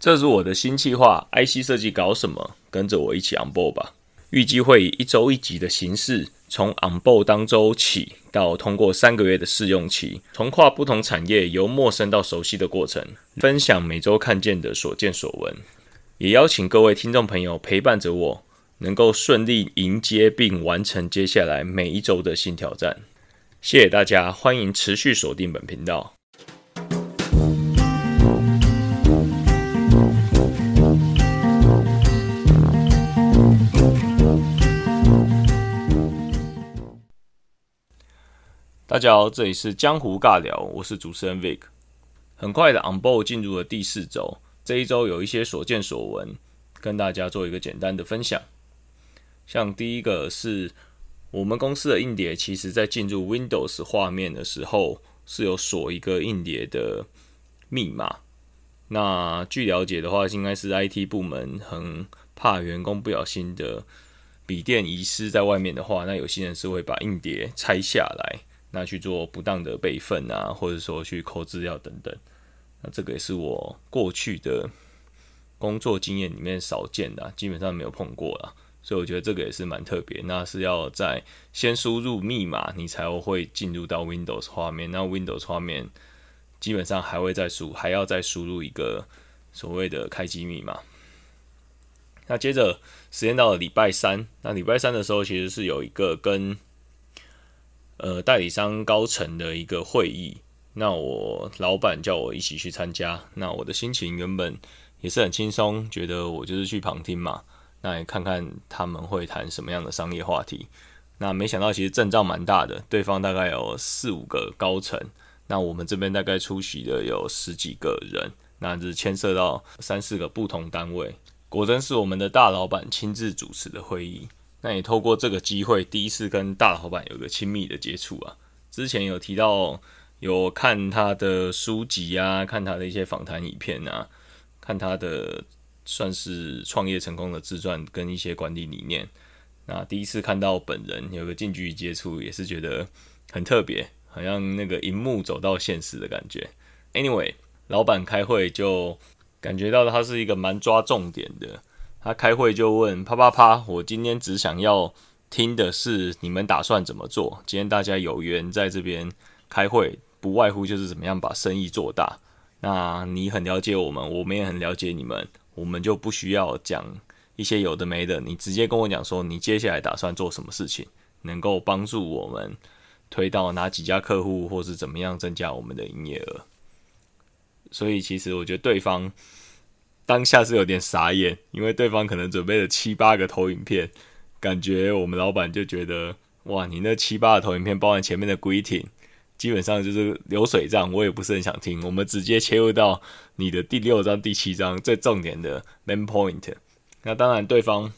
这是我的新计划，IC 设计搞什么？跟着我一起 on board 吧。预计会以一周一集的形式，从 on board 当周起，到通过三个月的试用期，从跨不同产业由陌生到熟悉的过程，分享每周看见的所见所闻，也邀请各位听众朋友陪伴着我，能够顺利迎接并完成接下来每一周的新挑战。谢谢大家，欢迎持续锁定本频道。大家好，这里是江湖尬聊，我是主持人 Vic。很快的 On Board 进入了第四周，这一周有一些所见所闻，跟大家做一个简单的分享。像第一个是我们公司的硬碟，其实在进入 Windows 画面的时候是有锁一个硬碟的密码。那据了解的话，应该是 IT 部门很怕员工不小心的笔电遗失在外面的话，那有些人是会把硬碟拆下来。那去做不当的备份啊，或者说去抠资料等等，那这个也是我过去的工作经验里面少见的，基本上没有碰过了，所以我觉得这个也是蛮特别。那是要在先输入密码，你才会进入到 Windows 画面。那 Windows 画面基本上还会再输，还要再输入一个所谓的开机密码。那接着时间到了礼拜三，那礼拜三的时候其实是有一个跟呃，代理商高层的一个会议，那我老板叫我一起去参加，那我的心情原本也是很轻松，觉得我就是去旁听嘛，那也看看他们会谈什么样的商业话题。那没想到其实阵仗蛮大的，对方大概有四五个高层，那我们这边大概出席的有十几个人，那是牵涉到三四个不同单位，果真是我们的大老板亲自主持的会议。那也透过这个机会，第一次跟大老板有个亲密的接触啊。之前有提到有看他的书籍啊，看他的一些访谈影片啊，看他的算是创业成功的自传跟一些管理理念。那第一次看到本人有个近距离接触，也是觉得很特别，好像那个荧幕走到现实的感觉。Anyway，老板开会就感觉到他是一个蛮抓重点的。他开会就问啪啪啪，我今天只想要听的是你们打算怎么做。今天大家有缘在这边开会，不外乎就是怎么样把生意做大。那你很了解我们，我们也很了解你们，我们就不需要讲一些有的没的。你直接跟我讲说，你接下来打算做什么事情，能够帮助我们推到哪几家客户，或是怎么样增加我们的营业额。所以其实我觉得对方。当下是有点傻眼，因为对方可能准备了七八个投影片，感觉我们老板就觉得，哇，你那七八个投影片包含前面的 greeting，基本上就是流水账，我也不是很想听。我们直接切入到你的第六章、第七章最重点的 main point。那当然，对方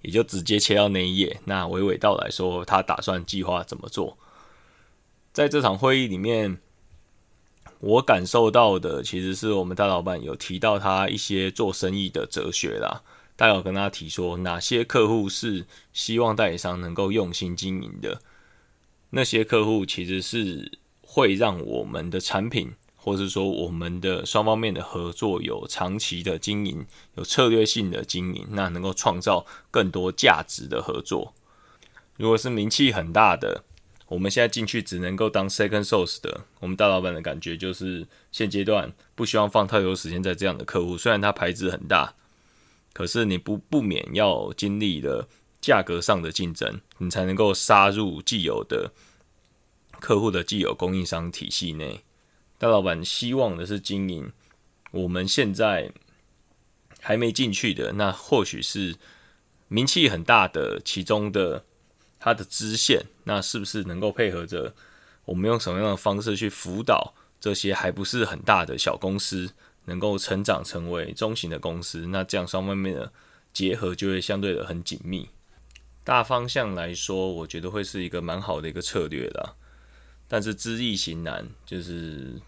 也就直接切到那一页。那娓娓道来说，他打算计划怎么做，在这场会议里面。我感受到的其实是我们大老板有提到他一些做生意的哲学啦，大有跟他提说哪些客户是希望代理商能够用心经营的，那些客户其实是会让我们的产品，或是说我们的双方面的合作有长期的经营，有策略性的经营，那能够创造更多价值的合作。如果是名气很大的。我们现在进去只能够当 second source 的，我们大老板的感觉就是现阶段不希望放太多时间在这样的客户。虽然它牌子很大，可是你不不免要经历了价格上的竞争，你才能够杀入既有的客户的既有供应商体系内。大老板希望的是经营我们现在还没进去的，那或许是名气很大的其中的。它的支线，那是不是能够配合着我们用什么样的方式去辅导这些还不是很大的小公司，能够成长成为中型的公司？那这样双方面的结合就会相对的很紧密。大方向来说，我觉得会是一个蛮好的一个策略啦。但是知易行难，就是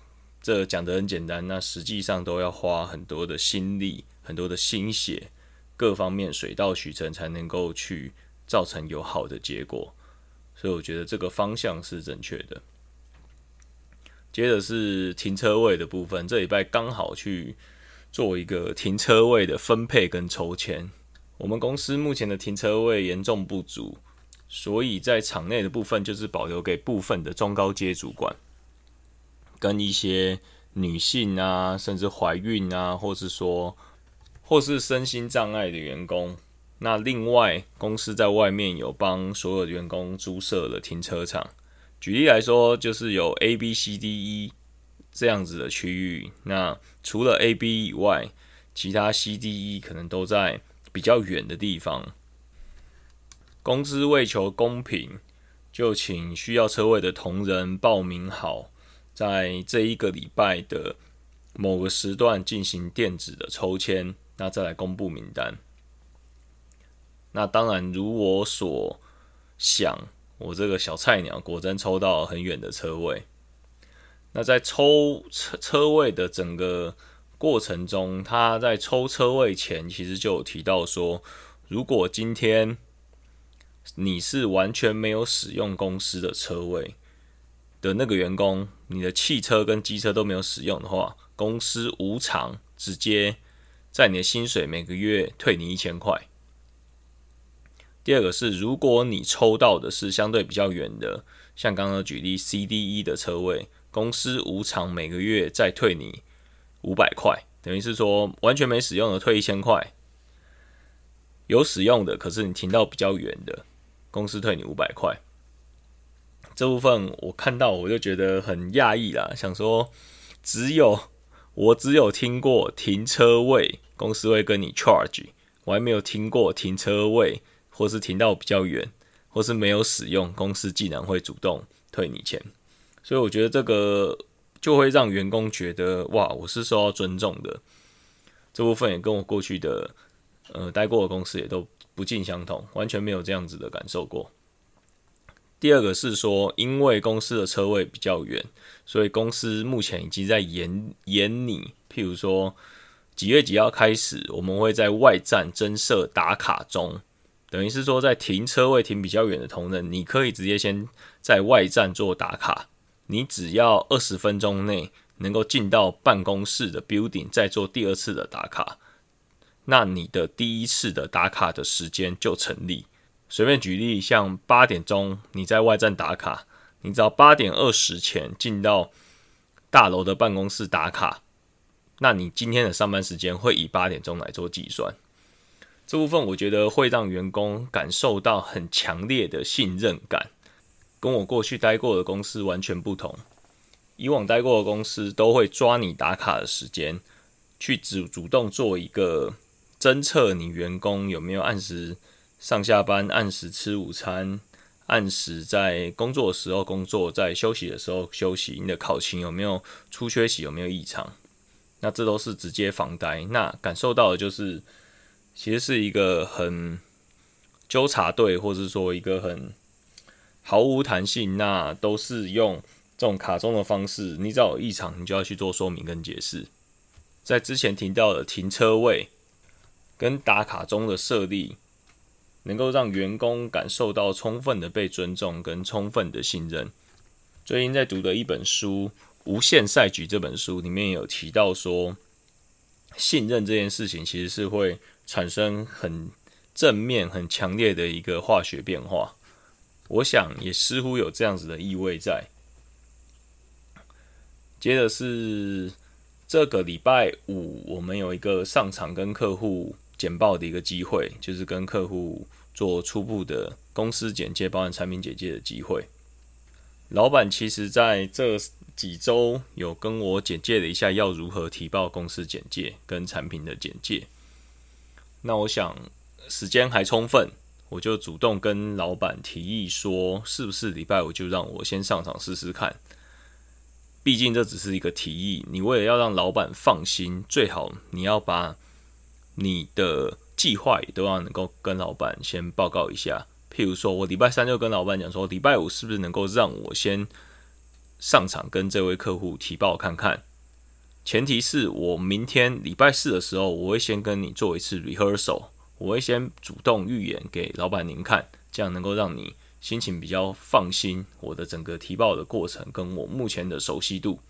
这讲得很简单，那实际上都要花很多的心力、很多的心血，各方面水到渠成才能够去。造成有好的结果，所以我觉得这个方向是正确的。接着是停车位的部分，这礼拜刚好去做一个停车位的分配跟抽签。我们公司目前的停车位严重不足，所以在场内的部分就是保留给部分的中高阶主管，跟一些女性啊，甚至怀孕啊，或是说或是身心障碍的员工。那另外，公司在外面有帮所有员工租设了停车场。举例来说，就是有 A、B、C、D、E 这样子的区域。那除了 A、B 以外，其他 C、D、E 可能都在。比较远的地方，公司为求公平，就请需要车位的同仁报名好，在这一个礼拜的某个时段进行电子的抽签，那再来公布名单。那当然，如我所想，我这个小菜鸟果真抽到很远的车位。那在抽车车位的整个。过程中，他在抽车位前，其实就有提到说，如果今天你是完全没有使用公司的车位的那个员工，你的汽车跟机车都没有使用的话，公司无偿直接在你的薪水每个月退你一千块。第二个是，如果你抽到的是相对比较远的，像刚刚举例 C、D、E 的车位，公司无偿每个月再退你。五百块，等于是说完全没使用的退一千块，有使用的，可是你停到比较远的，公司退你五百块。这部分我看到我就觉得很讶异啦，想说只有我只有听过停车位公司会跟你 charge，我还没有听过停车位或是停到比较远或是没有使用，公司竟然会主动退你钱，所以我觉得这个。就会让员工觉得哇，我是受到尊重的。这部分也跟我过去的呃待过的公司也都不尽相同，完全没有这样子的感受过。第二个是说，因为公司的车位比较远，所以公司目前已经在严严你，譬如说几月几号开始，我们会在外站增设打卡钟，等于是说在停车位停比较远的同仁，你可以直接先在外站做打卡。你只要二十分钟内能够进到办公室的 building，再做第二次的打卡，那你的第一次的打卡的时间就成立。随便举例，像八点钟你在外站打卡，你只要八点二十前进到大楼的办公室打卡，那你今天的上班时间会以八点钟来做计算。这部分我觉得会让员工感受到很强烈的信任感。跟我过去待过的公司完全不同。以往待过的公司都会抓你打卡的时间，去主主动做一个侦测你员工有没有按时上下班、按时吃午餐、按时在工作的时候工作、在休息的时候休息。你的考勤有没有出缺席、有没有异常？那这都是直接防呆。那感受到的就是，其实是一个很纠察队，或者说一个很。毫无弹性，那都是用这种卡中的方式。你只要有异常，你就要去做说明跟解释。在之前提到的停车位跟打卡中的设立，能够让员工感受到充分的被尊重跟充分的信任。最近在读的一本书《无限赛局》这本书里面有提到说，信任这件事情其实是会产生很正面、很强烈的一个化学变化。我想也似乎有这样子的意味在。接着是这个礼拜五，我们有一个上场跟客户简报的一个机会，就是跟客户做初步的公司简介、包含产品简介的机会。老板其实在这几周有跟我简介了一下要如何提报公司简介跟产品的简介。那我想时间还充分。我就主动跟老板提议说，是不是礼拜五就让我先上场试试看？毕竟这只是一个提议，你为了要让老板放心，最好你要把你的计划也都要能够跟老板先报告一下。譬如说，我礼拜三就跟老板讲说，礼拜五是不是能够让我先上场跟这位客户提报看看？前提是我明天礼拜四的时候，我会先跟你做一次 rehearsal。我会先主动预演给老板您看，这样能够让你心情比较放心。我的整个提报的过程跟我目前的熟悉度，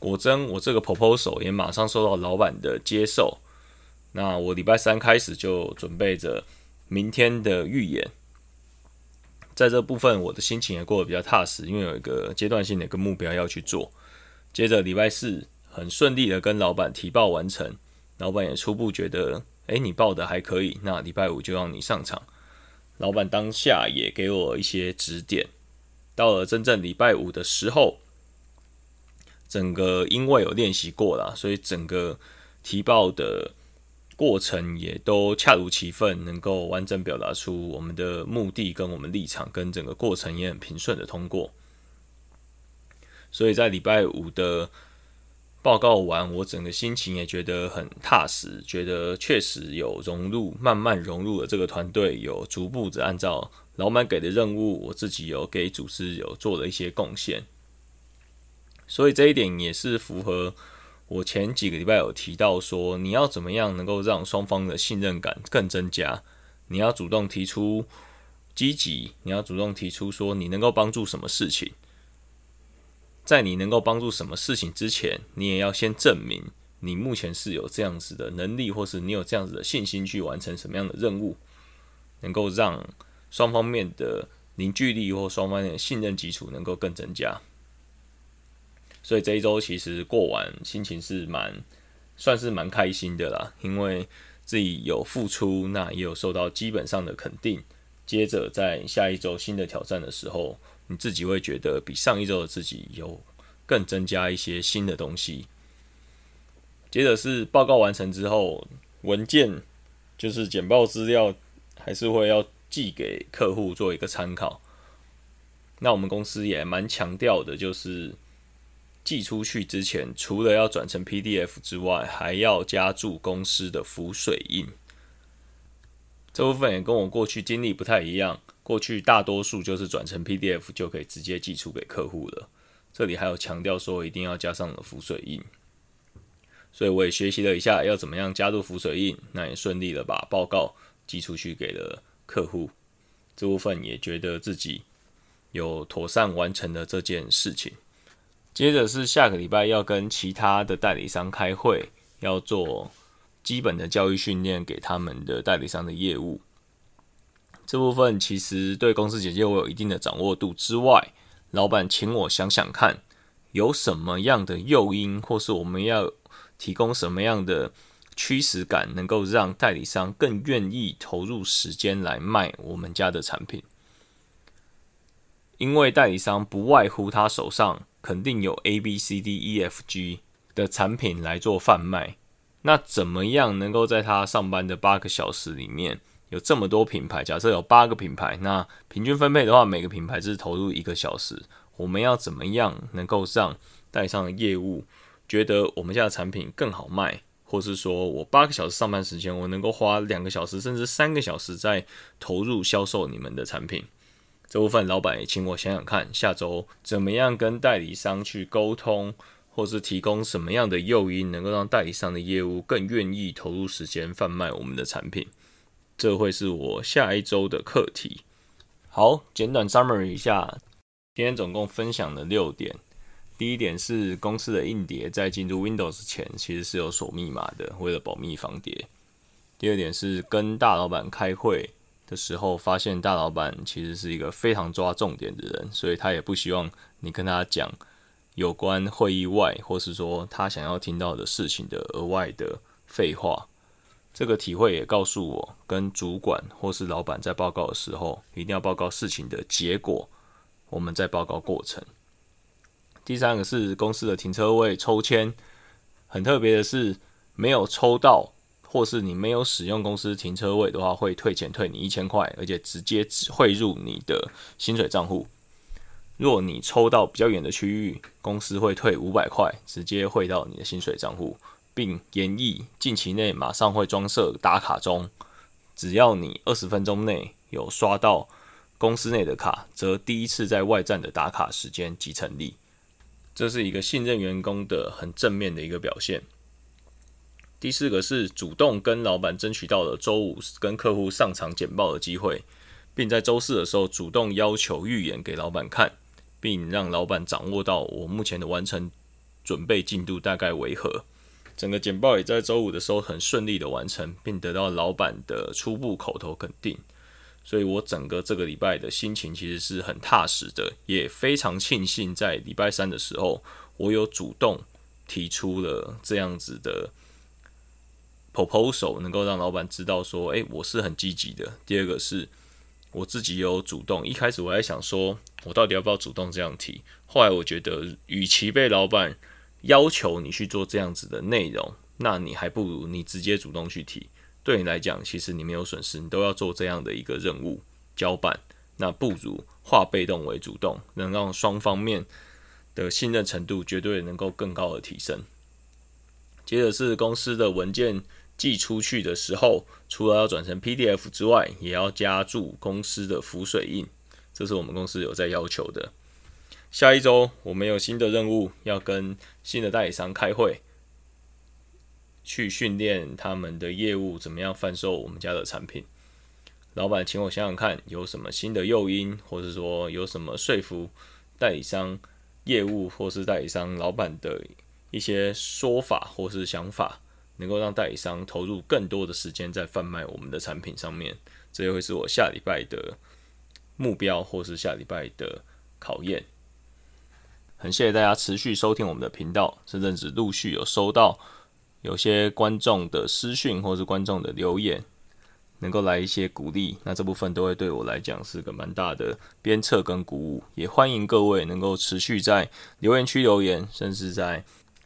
果真，我这个 proposal 也马上受到老板的接受。那我礼拜三开始就准备着明天的预演，在这部分我的心情也过得比较踏实，因为有一个阶段性的一个目标要去做。接着礼拜四很顺利的跟老板提报完成，老板也初步觉得，哎，你报的还可以，那礼拜五就让你上场。老板当下也给我一些指点。到了真正礼拜五的时候。整个因为有练习过了，所以整个提报的过程也都恰如其分，能够完整表达出我们的目的跟我们立场，跟整个过程也很平顺的通过。所以在礼拜五的报告完，我整个心情也觉得很踏实，觉得确实有融入，慢慢融入了这个团队，有逐步的按照老板给的任务，我自己有给组织有做了一些贡献。所以这一点也是符合我前几个礼拜有提到说，你要怎么样能够让双方的信任感更增加？你要主动提出积极，你要主动提出说你能够帮助什么事情。在你能够帮助什么事情之前，你也要先证明你目前是有这样子的能力，或是你有这样子的信心去完成什么样的任务，能够让双方面的凝聚力或双方面的信任基础能够更增加。所以这一周其实过完，心情是蛮算是蛮开心的啦，因为自己有付出，那也有受到基本上的肯定。接着在下一周新的挑战的时候，你自己会觉得比上一周的自己有更增加一些新的东西。接着是报告完成之后，文件就是简报资料，还是会要寄给客户做一个参考。那我们公司也蛮强调的，就是。寄出去之前，除了要转成 PDF 之外，还要加注公司的浮水印。这部分也跟我过去经历不太一样。过去大多数就是转成 PDF 就可以直接寄出给客户了。这里还有强调说一定要加上了浮水印。所以我也学习了一下要怎么样加入浮水印，那也顺利的把报告寄出去给了客户。这部分也觉得自己有妥善完成了这件事情。接着是下个礼拜要跟其他的代理商开会，要做基本的教育训练给他们的代理商的业务。这部分其实对公司简介我有一定的掌握度之外，老板请我想想看，有什么样的诱因，或是我们要提供什么样的驱使感，能够让代理商更愿意投入时间来卖我们家的产品。因为代理商不外乎他手上。肯定有 A、B、C、D、E、F、G 的产品来做贩卖。那怎么样能够在他上班的八个小时里面有这么多品牌？假设有八个品牌，那平均分配的话，每个品牌是投入一个小时。我们要怎么样能够让带上的业务觉得我们家的产品更好卖，或是说我八个小时上班时间，我能够花两个小时甚至三个小时在投入销售你们的产品？这部分老板也请我想想看，下周怎么样跟代理商去沟通，或是提供什么样的诱因，能够让代理商的业务更愿意投入时间贩卖我们的产品。这会是我下一周的课题。好，简短 summary 一下，今天总共分享了六点。第一点是公司的硬碟在进入 Windows 前，其实是有锁密码的，为了保密防谍。第二点是跟大老板开会。的时候，发现大老板其实是一个非常抓重点的人，所以他也不希望你跟他讲有关会议外，或是说他想要听到的事情的额外的废话。这个体会也告诉我，跟主管或是老板在报告的时候，一定要报告事情的结果，我们在报告过程。第三个是公司的停车位抽签，很特别的是没有抽到。或是你没有使用公司停车位的话，会退钱退你一千块，而且直接汇入你的薪水账户。若你抽到比较远的区域，公司会退五百块，直接汇到你的薪水账户，并演绎近期内马上会装设打卡钟，只要你二十分钟内有刷到公司内的卡，则第一次在外站的打卡时间即成立。这是一个信任员工的很正面的一个表现。第四个是主动跟老板争取到了周五跟客户上场简报的机会，并在周四的时候主动要求预演给老板看，并让老板掌握到我目前的完成准备进度大概为何。整个简报也在周五的时候很顺利的完成，并得到老板的初步口头肯定。所以我整个这个礼拜的心情其实是很踏实的，也非常庆幸在礼拜三的时候，我有主动提出了这样子的 proposal，能够让老板知道说，诶，我是很积极的。第二个是我自己有主动，一开始我还想说，我到底要不要主动这样提？后来我觉得，与其被老板要求你去做这样子的内容，那你还不如你直接主动去提。对你来讲，其实你没有损失，你都要做这样的一个任务交办，那不如化被动为主动，能让双方面的信任程度绝对能够更高的提升。接着是公司的文件寄出去的时候，除了要转成 PDF 之外，也要加注公司的浮水印，这是我们公司有在要求的。下一周我们有新的任务，要跟新的代理商开会。去训练他们的业务怎么样贩售我们家的产品。老板，请我想想看，有什么新的诱因，或者说有什么说服代理商业务或是代理商老板的一些说法或是想法，能够让代理商投入更多的时间在贩卖我们的产品上面。这也会是我下礼拜的目标，或是下礼拜的考验。很谢谢大家持续收听我们的频道，这阵子陆续有收到。有些观众的私讯或是观众的留言，能够来一些鼓励，那这部分都会对我来讲是个蛮大的鞭策跟鼓舞。也欢迎各位能够持续在留言区留言，甚至在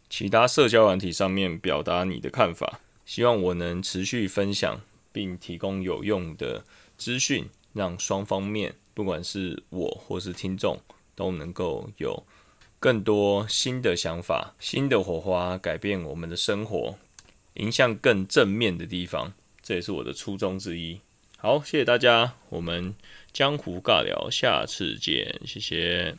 其他社交软体上面表达你的看法。希望我能持续分享并提供有用的资讯，让双方面，不管是我或是听众，都能够有。更多新的想法、新的火花，改变我们的生活，迎向更正面的地方，这也是我的初衷之一。好，谢谢大家，我们江湖尬聊，下次见，谢谢。